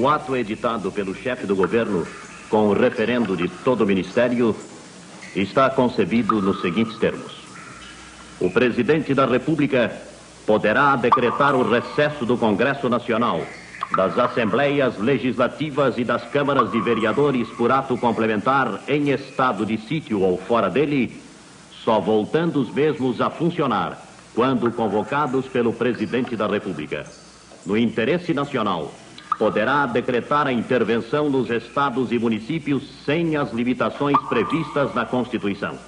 O ato editado pelo chefe do governo com o referendo de todo o ministério está concebido nos seguintes termos: O presidente da República poderá decretar o recesso do Congresso Nacional, das Assembleias Legislativas e das Câmaras de Vereadores por ato complementar em estado de sítio ou fora dele, só voltando os mesmos a funcionar quando convocados pelo presidente da República. No interesse nacional, poderá decretar a intervenção nos estados e municípios sem as limitações previstas na Constituição.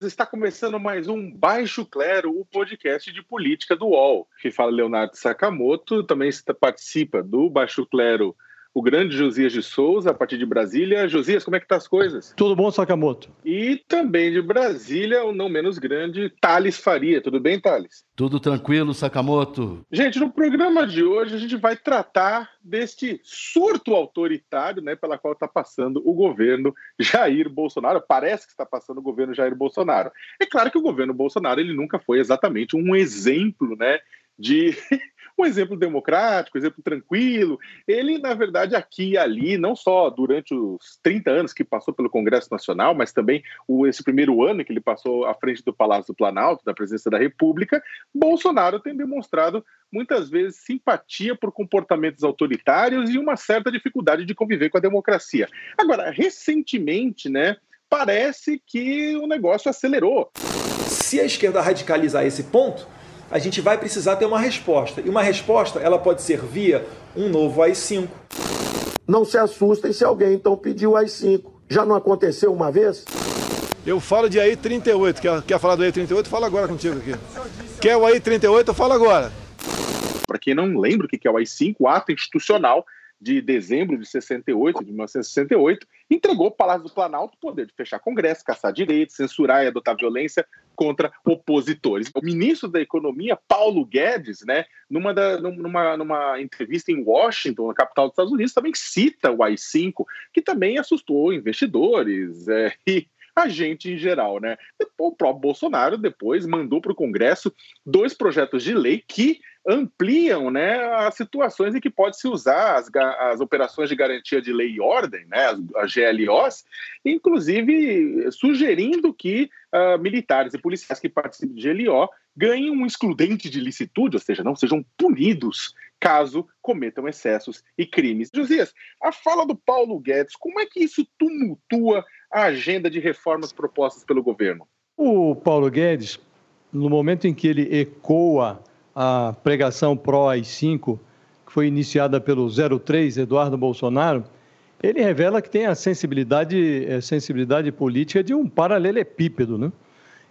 Está começando mais um Baixo Clero, o podcast de política do UOL. Que fala Leonardo Sakamoto, também participa do Baixo Clero o grande Josias de Souza, a partir de Brasília. Josias, como é que tá as coisas? Tudo bom, Sakamoto? E também de Brasília, o não menos grande, Thales Faria. Tudo bem, Thales? Tudo tranquilo, Sakamoto. Gente, no programa de hoje a gente vai tratar deste surto autoritário, né, pela qual está passando o governo Jair Bolsonaro. Parece que está passando o governo Jair Bolsonaro. É claro que o governo Bolsonaro ele nunca foi exatamente um exemplo, né, de um exemplo democrático, um exemplo tranquilo. Ele, na verdade, aqui e ali, não só durante os 30 anos que passou pelo Congresso Nacional, mas também o, esse primeiro ano que ele passou à frente do Palácio do Planalto, da presidência da República, Bolsonaro tem demonstrado muitas vezes simpatia por comportamentos autoritários e uma certa dificuldade de conviver com a democracia. Agora, recentemente, né, parece que o negócio acelerou. Se a esquerda radicalizar esse ponto, a gente vai precisar ter uma resposta. E uma resposta, ela pode ser via um novo AI-5. Não se assustem se alguém então pediu AI-5. Já não aconteceu uma vez? Eu falo de AI-38. Quer, quer falar do AI-38? Fala agora contigo aqui. Quer o AI-38? Eu falo agora. Para quem não lembra o que é o AI-5, o ato institucional de dezembro de 68, de 1968, entregou o Palácio do Planalto o poder de fechar Congresso, caçar direitos, censurar e adotar violência contra opositores. O ministro da Economia, Paulo Guedes, né, numa, da, numa, numa entrevista em Washington, na capital dos Estados Unidos, também cita o AI-5, que também assustou investidores é, e a gente em geral, né? O próprio Bolsonaro depois mandou para o Congresso dois projetos de lei que ampliam né, as situações em que pode se usar as, as operações de garantia de lei e ordem, né, as, as GLOs, inclusive sugerindo que uh, militares e policiais que participem de GLO ganhem um excludente de licitude, ou seja, não sejam punidos caso cometam excessos e crimes. Josias, a fala do Paulo Guedes, como é que isso tumultua a agenda de reformas propostas pelo governo? O Paulo Guedes, no momento em que ele ecoa a pregação pró-AI-5, que foi iniciada pelo 03, Eduardo Bolsonaro, ele revela que tem a sensibilidade, a eh, sensibilidade política de um paralelepípedo. Né?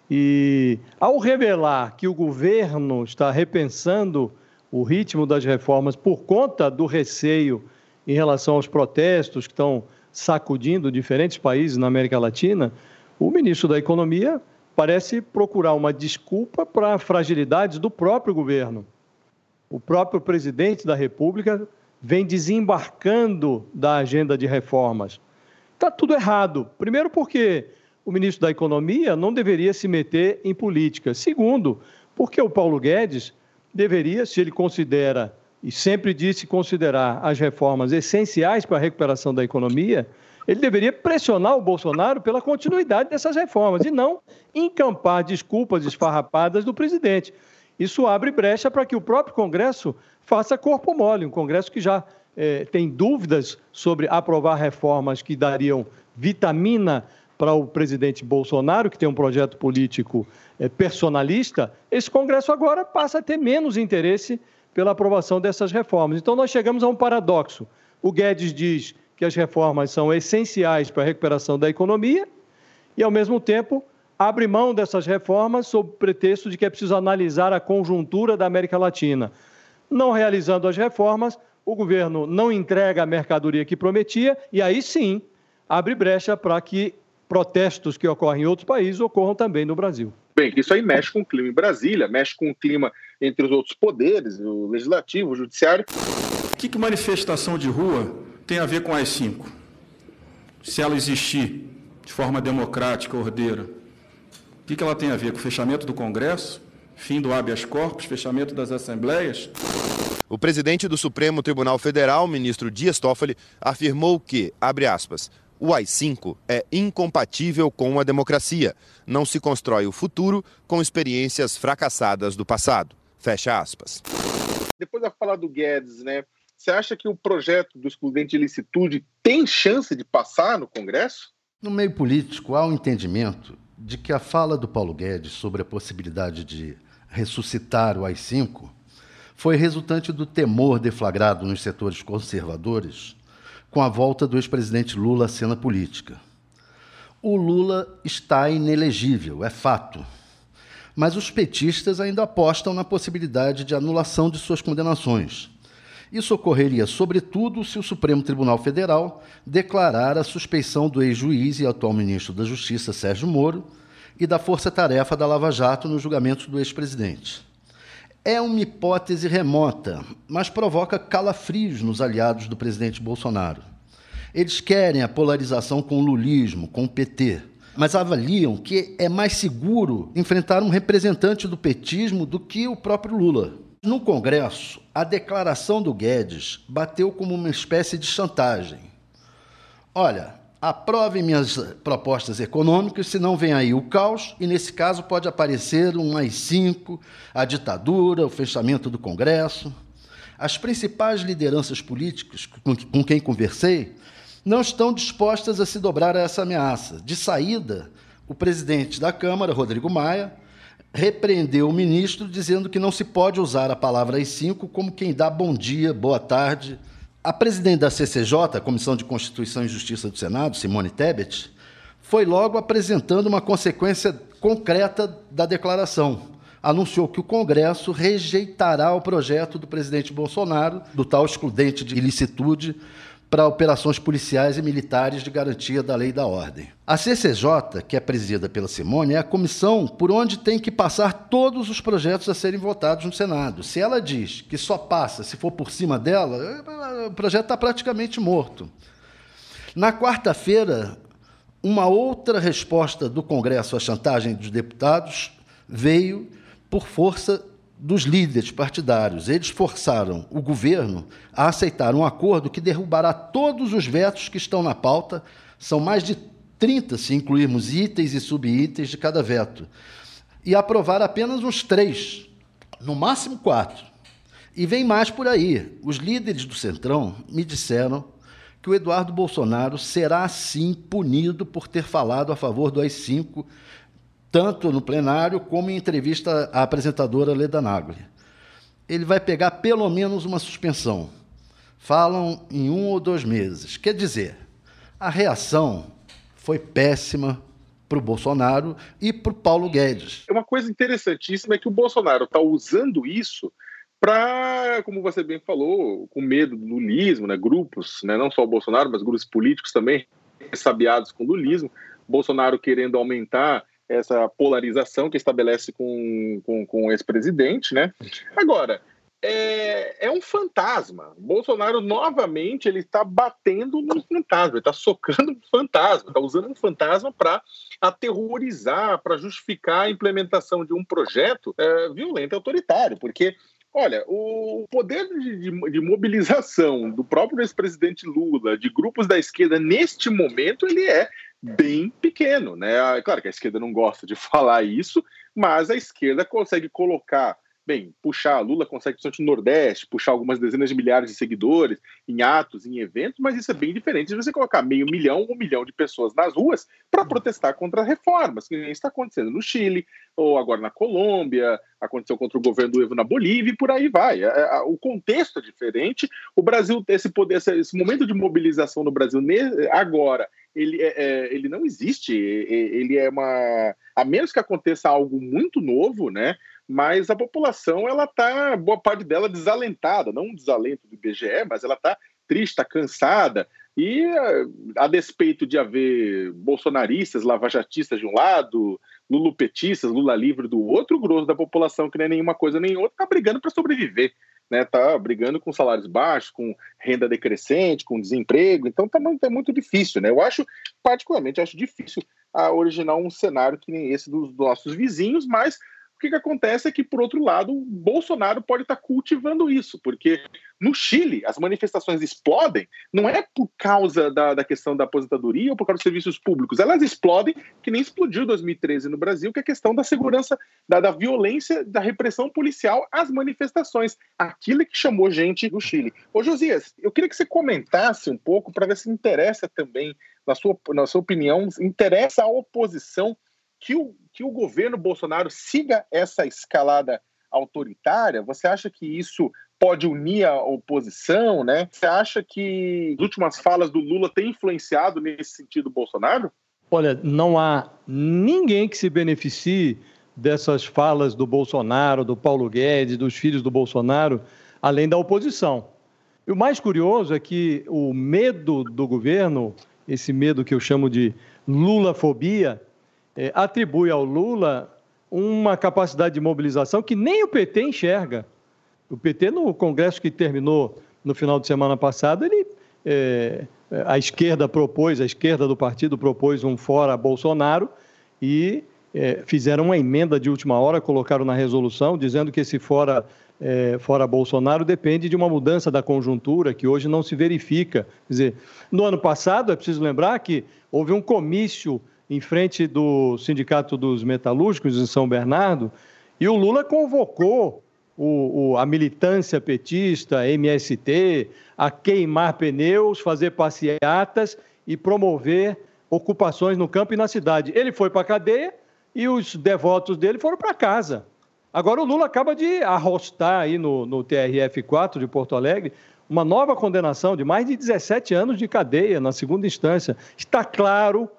E ao revelar que o governo está repensando o ritmo das reformas por conta do receio em relação aos protestos que estão sacudindo diferentes países na América Latina, o ministro da Economia parece procurar uma desculpa para fragilidades do próprio governo. O próprio presidente da República vem desembarcando da agenda de reformas. Está tudo errado. Primeiro, porque o ministro da Economia não deveria se meter em política. Segundo, porque o Paulo Guedes deveria, se ele considera, e sempre disse considerar as reformas essenciais para a recuperação da economia, ele deveria pressionar o Bolsonaro pela continuidade dessas reformas e não encampar desculpas esfarrapadas do presidente. Isso abre brecha para que o próprio Congresso faça corpo mole, um Congresso que já eh, tem dúvidas sobre aprovar reformas que dariam vitamina para o presidente Bolsonaro, que tem um projeto político eh, personalista, esse Congresso agora passa a ter menos interesse pela aprovação dessas reformas. Então, nós chegamos a um paradoxo. O Guedes diz que as reformas são essenciais para a recuperação da economia e, ao mesmo tempo, abre mão dessas reformas sob pretexto de que é preciso analisar a conjuntura da América Latina. Não realizando as reformas, o governo não entrega a mercadoria que prometia e aí sim abre brecha para que protestos que ocorrem em outros países ocorram também no Brasil. Bem, isso aí mexe com o clima em Brasília, mexe com o clima entre os outros poderes, o legislativo, o judiciário. O que, que manifestação de rua tem a ver com as cinco? Se ela existir de forma democrática, ordeira, o que, que ela tem a ver com o fechamento do Congresso, fim do habeas corpus, fechamento das assembleias? O presidente do Supremo Tribunal Federal, ministro Dias Toffoli, afirmou que, abre aspas, o AI-5 é incompatível com a democracia. Não se constrói o futuro com experiências fracassadas do passado. Fecha aspas. Depois da fala do Guedes, né? Você acha que o projeto do excludente de licitude tem chance de passar no Congresso? No meio político, há um entendimento de que a fala do Paulo Guedes sobre a possibilidade de ressuscitar o AI-5 foi resultante do temor deflagrado nos setores conservadores com a volta do ex-presidente Lula à cena política. O Lula está inelegível, é fato. Mas os petistas ainda apostam na possibilidade de anulação de suas condenações. Isso ocorreria, sobretudo, se o Supremo Tribunal Federal declarar a suspeição do ex-juiz e atual ministro da Justiça, Sérgio Moro, e da força-tarefa da Lava Jato no julgamento do ex-presidente. É uma hipótese remota, mas provoca calafrios nos aliados do presidente Bolsonaro. Eles querem a polarização com o lulismo, com o PT, mas avaliam que é mais seguro enfrentar um representante do petismo do que o próprio Lula. No Congresso, a declaração do Guedes bateu como uma espécie de chantagem. Olha, aprovem minhas propostas econômicas, senão vem aí o caos, e nesse caso pode aparecer um mais cinco, a ditadura, o fechamento do Congresso. As principais lideranças políticas com quem conversei não estão dispostas a se dobrar a essa ameaça. De saída, o presidente da Câmara, Rodrigo Maia, repreendeu o ministro dizendo que não se pode usar a palavra AI-5 como quem dá bom dia, boa tarde, a presidente da CCJ, Comissão de Constituição e Justiça do Senado, Simone Tebet, foi logo apresentando uma consequência concreta da declaração. Anunciou que o Congresso rejeitará o projeto do presidente Bolsonaro, do tal excludente de ilicitude, para operações policiais e militares de garantia da lei e da ordem. A CCJ, que é presidida pela Simone, é a comissão por onde tem que passar todos os projetos a serem votados no Senado. Se ela diz que só passa se for por cima dela, o projeto está praticamente morto. Na quarta-feira, uma outra resposta do Congresso à chantagem dos deputados veio por força dos líderes partidários. Eles forçaram o governo a aceitar um acordo que derrubará todos os vetos que estão na pauta. São mais de 30, se incluirmos itens e subitens de cada veto. E aprovar apenas uns três, no máximo quatro. E vem mais por aí. Os líderes do Centrão me disseram que o Eduardo Bolsonaro será sim punido por ter falado a favor do AI-5 tanto no plenário como em entrevista à apresentadora Leda Nagli. Ele vai pegar pelo menos uma suspensão. Falam em um ou dois meses. Quer dizer, a reação foi péssima para o Bolsonaro e para o Paulo Guedes. É Uma coisa interessantíssima é que o Bolsonaro está usando isso para, como você bem falou, com medo do lulismo, né, grupos, né, não só o Bolsonaro, mas grupos políticos também sabiados com lulismo, Bolsonaro querendo aumentar essa polarização que estabelece com, com, com ex-presidente, né? Agora, é, é, um fantasma. Bolsonaro, novamente, ele está batendo no fantasma, ele está socando um fantasma, está usando um fantasma para aterrorizar, para justificar a implementação de um projeto é, violento e autoritário, porque Olha, o poder de, de, de mobilização do próprio ex-presidente Lula, de grupos da esquerda, neste momento, ele é bem pequeno, né? Ah, claro que a esquerda não gosta de falar isso, mas a esquerda consegue colocar Bem, puxar, Lula consegue, principalmente no Nordeste, puxar algumas dezenas de milhares de seguidores em atos, em eventos, mas isso é bem diferente de você colocar meio milhão, um milhão de pessoas nas ruas para protestar contra reformas, que está acontecendo no Chile, ou agora na Colômbia, aconteceu contra o governo do Evo na Bolívia e por aí vai. É, é, o contexto é diferente, o Brasil, esse poder, esse momento de mobilização no Brasil agora ele, é, é, ele não existe. Ele é uma. A menos que aconteça algo muito novo, né? Mas a população ela está boa parte dela desalentada, não um desalento do IBGE, mas ela está triste, está cansada. E eh, a despeito de haver bolsonaristas, lavajatistas de um lado, lulupetistas, Lula livre do outro, o grosso da população, que nem é nenhuma coisa nem outra, está brigando para sobreviver. Né, tá brigando com salários baixos, com renda decrescente, com desemprego, então tá é muito difícil, né? Eu acho, particularmente, acho difícil a originar um cenário que nem esse dos nossos vizinhos, mas que, que acontece é que, por outro lado, Bolsonaro pode estar cultivando isso, porque no Chile as manifestações explodem, não é por causa da, da questão da aposentadoria ou por causa dos serviços públicos, elas explodem, que nem explodiu em 2013 no Brasil, que é a questão da segurança, da, da violência, da repressão policial às manifestações. Aquilo que chamou gente do Chile. Ô, Josias, eu queria que você comentasse um pouco para ver se interessa também, na sua, na sua opinião, interessa a oposição que o, que o governo Bolsonaro siga essa escalada autoritária? Você acha que isso pode unir a oposição, né? Você acha que as últimas falas do Lula têm influenciado nesse sentido Bolsonaro? Olha, não há ninguém que se beneficie dessas falas do Bolsonaro, do Paulo Guedes, dos filhos do Bolsonaro, além da oposição. E o mais curioso é que o medo do governo, esse medo que eu chamo de Lulafobia, é, atribui ao Lula uma capacidade de mobilização que nem o PT enxerga. O PT, no congresso que terminou no final de semana passado, ele, é, a esquerda propôs, a esquerda do partido propôs um fora Bolsonaro e é, fizeram uma emenda de última hora, colocaram na resolução, dizendo que esse fora, é, fora Bolsonaro depende de uma mudança da conjuntura que hoje não se verifica. Quer dizer, no ano passado, é preciso lembrar que houve um comício em frente do Sindicato dos Metalúrgicos em São Bernardo, e o Lula convocou o, o, a militância petista, MST, a queimar pneus, fazer passeatas e promover ocupações no campo e na cidade. Ele foi para a cadeia e os devotos dele foram para casa. Agora o Lula acaba de arrostar aí no, no TRF4 de Porto Alegre uma nova condenação de mais de 17 anos de cadeia na segunda instância. Está claro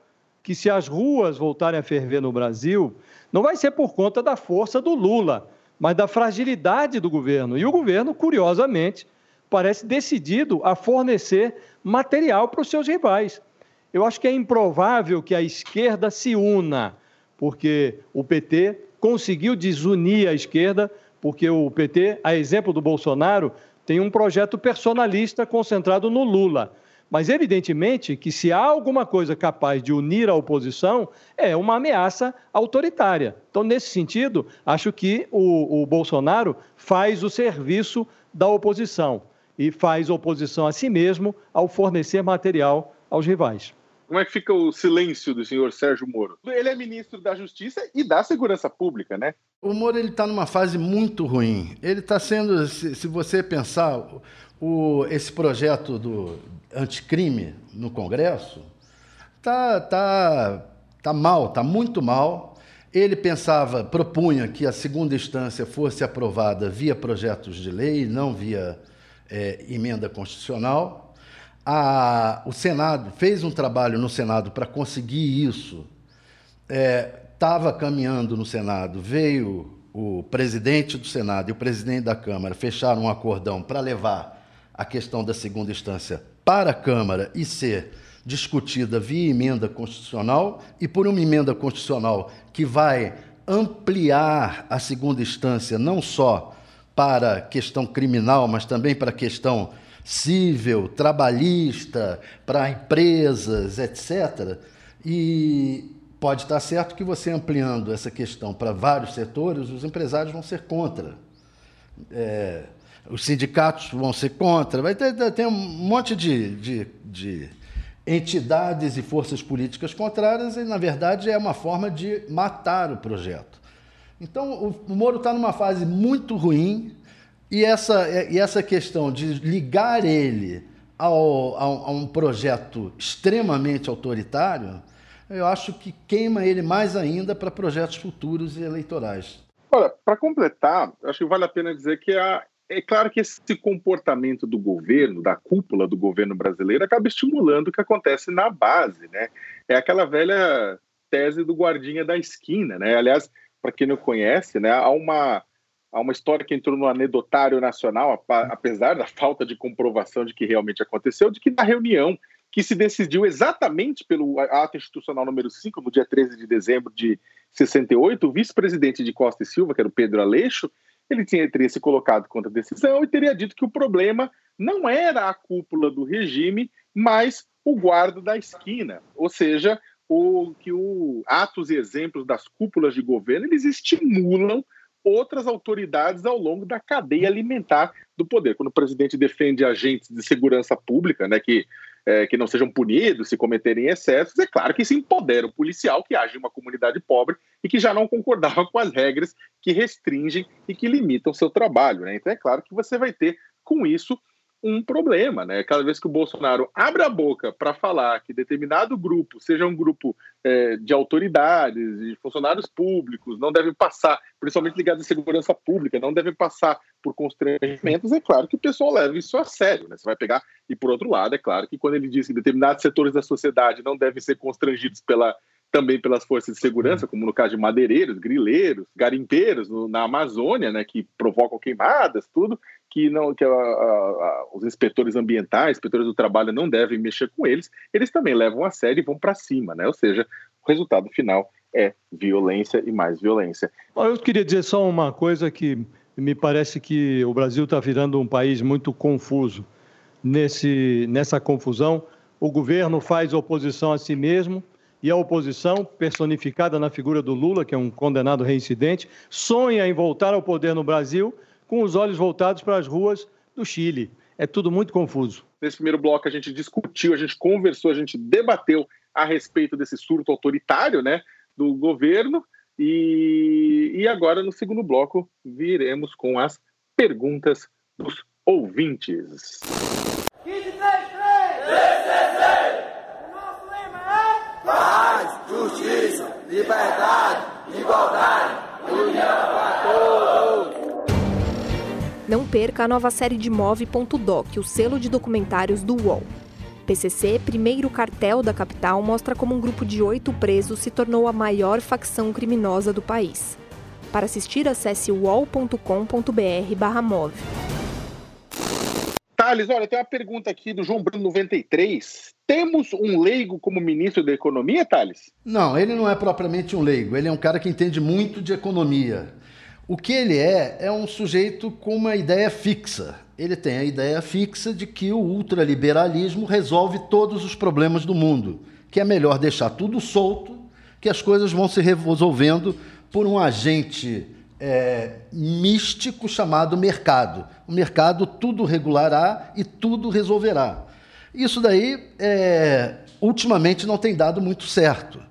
que se as ruas voltarem a ferver no Brasil, não vai ser por conta da força do Lula, mas da fragilidade do governo. E o governo, curiosamente, parece decidido a fornecer material para os seus rivais. Eu acho que é improvável que a esquerda se una, porque o PT conseguiu desunir a esquerda, porque o PT, a exemplo do Bolsonaro, tem um projeto personalista concentrado no Lula. Mas, evidentemente, que se há alguma coisa capaz de unir a oposição, é uma ameaça autoritária. Então, nesse sentido, acho que o, o Bolsonaro faz o serviço da oposição e faz oposição a si mesmo ao fornecer material aos rivais. Como é que fica o silêncio do senhor Sérgio Moro? Ele é ministro da Justiça e da Segurança Pública, né? O Moro está numa fase muito ruim. Ele está sendo, se, se, você pensar, o, esse projeto do, anticrime no Congresso tá, tá, tá mal, tá muito mal. Ele pensava, propunha que a segunda instância fosse aprovada via projetos de lei, não via é, emenda constitucional. A, o Senado fez um trabalho no Senado para conseguir isso. Estava é, caminhando no Senado, veio o presidente do Senado e o presidente da Câmara fecharam um acordão para levar a questão da segunda instância para a Câmara e ser discutida via emenda constitucional e por uma emenda constitucional que vai ampliar a segunda instância não só para questão criminal, mas também para questão civil, trabalhista, para empresas, etc. E pode estar certo que você ampliando essa questão para vários setores, os empresários vão ser contra. É, os sindicatos vão ser contra, vai ter, ter um monte de, de, de entidades e forças políticas contrárias, e, na verdade, é uma forma de matar o projeto. Então, o Moro está numa fase muito ruim, e essa, e essa questão de ligar ele ao, a, a um projeto extremamente autoritário, eu acho que queima ele mais ainda para projetos futuros e eleitorais. Olha, para completar, acho que vale a pena dizer que a é claro que esse comportamento do governo, da cúpula do governo brasileiro, acaba estimulando o que acontece na base, né? É aquela velha tese do guardinha da esquina, né? Aliás, para quem não conhece, né, há uma, há uma história que entrou no anedotário nacional, apesar da falta de comprovação de que realmente aconteceu, de que na reunião que se decidiu exatamente pelo ato institucional número 5, no dia 13 de dezembro de 68, o vice-presidente de Costa e Silva, que era o Pedro Aleixo, ele tinha, teria se colocado contra a decisão e teria dito que o problema não era a cúpula do regime, mas o guarda da esquina, ou seja, o que o atos e exemplos das cúpulas de governo eles estimulam outras autoridades ao longo da cadeia alimentar do poder. Quando o presidente defende agentes de segurança pública, né, que é, que não sejam punidos se cometerem excessos, é claro que se empodera o policial que age em uma comunidade pobre e que já não concordava com as regras que restringem e que limitam seu trabalho. Né? Então é claro que você vai ter com isso um problema, né? Cada vez que o Bolsonaro abre a boca para falar que determinado grupo, seja um grupo é, de autoridades, de funcionários públicos, não deve passar, principalmente ligados à segurança pública, não deve passar por constrangimentos, é claro que o pessoal leva isso a sério, né? Você vai pegar, e por outro lado, é claro que quando ele diz que determinados setores da sociedade não devem ser constrangidos pela também pelas forças de segurança, como no caso de madeireiros, grileiros, garimpeiros no, na Amazônia, né, que provocam queimadas, tudo que não que a, a, a, os inspetores ambientais, inspetores do trabalho não devem mexer com eles, eles também levam a sério e vão para cima, né? Ou seja, o resultado final é violência e mais violência. Eu queria dizer só uma coisa que me parece que o Brasil está virando um país muito confuso. Nesse, nessa confusão, o governo faz oposição a si mesmo e a oposição, personificada na figura do Lula, que é um condenado reincidente, sonha em voltar ao poder no Brasil com os olhos voltados para as ruas do Chile. É tudo muito confuso. Nesse primeiro bloco a gente discutiu, a gente conversou, a gente debateu a respeito desse surto autoritário né, do governo. E, e agora, no segundo bloco, viremos com as perguntas dos ouvintes. Justiça, liberdade, igualdade, união para todos. Não perca a nova série de Move.doc, o selo de documentários do UOL. PCC, primeiro cartel da capital, mostra como um grupo de oito presos se tornou a maior facção criminosa do país. Para assistir, acesse uol.com.br move. Thales, olha, tem uma pergunta aqui do João Bruno 93. Temos um leigo como ministro da Economia, Thales? Não, ele não é propriamente um leigo. Ele é um cara que entende muito de economia. O que ele é, é um sujeito com uma ideia fixa. Ele tem a ideia fixa de que o ultraliberalismo resolve todos os problemas do mundo, que é melhor deixar tudo solto, que as coisas vão se resolvendo por um agente é, místico chamado mercado. O mercado tudo regulará e tudo resolverá. Isso daí, é, ultimamente, não tem dado muito certo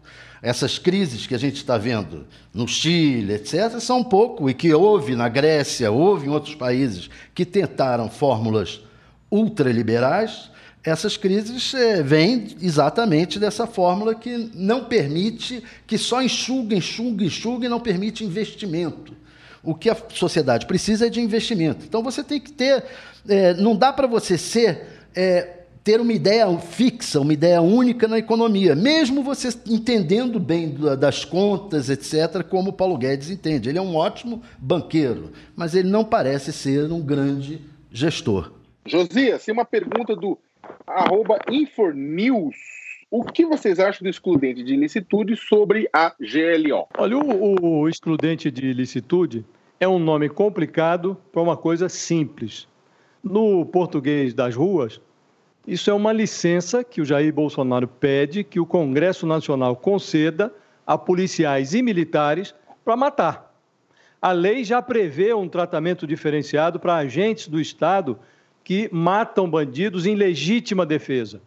essas crises que a gente está vendo no Chile, etc., são um pouco, e que houve na Grécia, houve em outros países que tentaram fórmulas ultraliberais, essas crises é, vêm exatamente dessa fórmula que não permite, que só enxuga, enxuga, enxuga e não permite investimento. O que a sociedade precisa é de investimento. Então você tem que ter. É, não dá para você ser é, ter uma ideia fixa, uma ideia única na economia, mesmo você entendendo bem das contas, etc., como o Paulo Guedes entende. Ele é um ótimo banqueiro, mas ele não parece ser um grande gestor. Josias, tem uma pergunta do arroba Infornews. O que vocês acham do excludente de ilicitude sobre a GLO? Olha, o, o excludente de ilicitude é um nome complicado para uma coisa simples. No português das ruas, isso é uma licença que o Jair Bolsonaro pede que o Congresso Nacional conceda a policiais e militares para matar. A lei já prevê um tratamento diferenciado para agentes do Estado que matam bandidos em legítima defesa.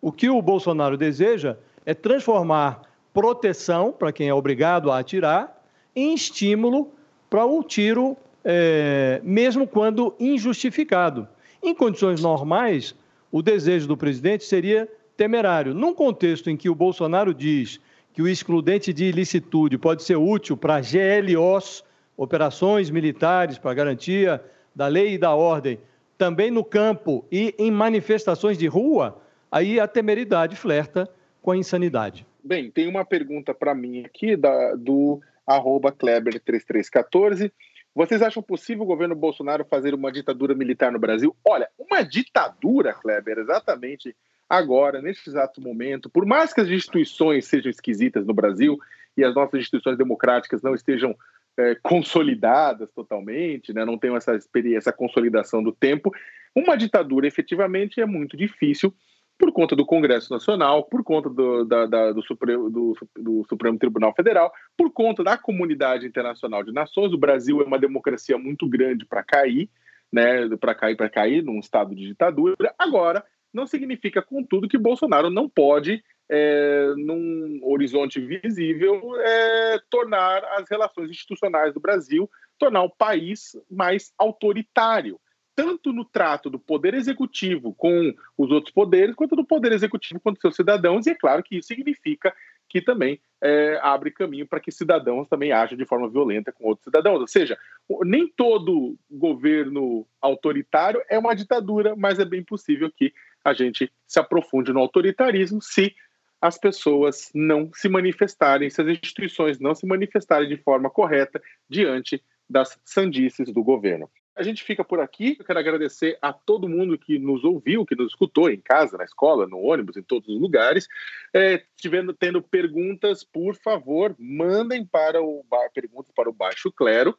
O que o Bolsonaro deseja é transformar proteção para quem é obrigado a atirar em estímulo para o tiro, é, mesmo quando injustificado. Em condições normais, o desejo do presidente seria temerário. Num contexto em que o Bolsonaro diz que o excludente de ilicitude pode ser útil para GLOs, operações militares para garantia da lei e da ordem, também no campo e em manifestações de rua, aí a temeridade flerta com a insanidade. Bem, tem uma pergunta para mim aqui da, do arroba Kleber3314. Vocês acham possível o governo Bolsonaro fazer uma ditadura militar no Brasil? Olha, uma ditadura, Kleber, exatamente agora, neste exato momento, por mais que as instituições sejam esquisitas no Brasil e as nossas instituições democráticas não estejam é, consolidadas totalmente, né, não tenham essa experiência, essa consolidação do tempo, uma ditadura efetivamente é muito difícil por conta do Congresso Nacional, por conta do, da, da, do, Supremo, do, do, Supremo, Tribunal Federal, por conta da comunidade internacional de nações. O Brasil é uma democracia muito grande para cair, né, para cair, para cair num estado de ditadura. Agora, não significa, contudo, que Bolsonaro não pode, é, num horizonte visível, é, tornar as relações institucionais do Brasil, tornar o país mais autoritário tanto no trato do poder executivo com os outros poderes, quanto do poder executivo com seus cidadãos, e é claro que isso significa que também é, abre caminho para que cidadãos também ajam de forma violenta com outros cidadãos. Ou seja, nem todo governo autoritário é uma ditadura, mas é bem possível que a gente se aprofunde no autoritarismo se as pessoas não se manifestarem, se as instituições não se manifestarem de forma correta diante das sandices do governo. A gente fica por aqui. Eu quero agradecer a todo mundo que nos ouviu, que nos escutou em casa, na escola, no ônibus, em todos os lugares. É, tivendo, tendo perguntas, por favor, mandem para o perguntas para o Baixo Clero.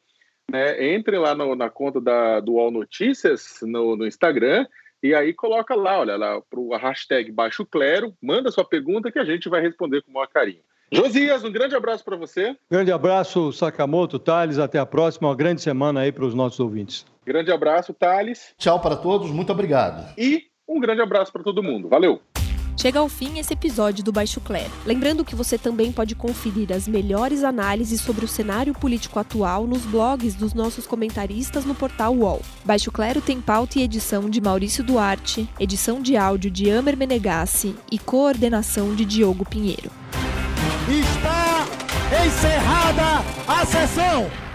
Né? Entre lá no, na conta da, do All Notícias no, no Instagram e aí coloca lá, olha lá, para o hashtag Baixo Clero, manda sua pergunta que a gente vai responder com o maior carinho. Josias, um grande abraço para você. Grande abraço, Sakamoto, Thales. Até a próxima. Uma grande semana aí para os nossos ouvintes. Grande abraço, Thales. Tchau para todos, muito obrigado. E um grande abraço para todo mundo. Valeu. Chega ao fim esse episódio do Baixo Clero. Lembrando que você também pode conferir as melhores análises sobre o cenário político atual nos blogs dos nossos comentaristas no portal UOL. Baixo Clero tem pauta e edição de Maurício Duarte, edição de áudio de Amer Menegassi e coordenação de Diogo Pinheiro. Está encerrada a sessão.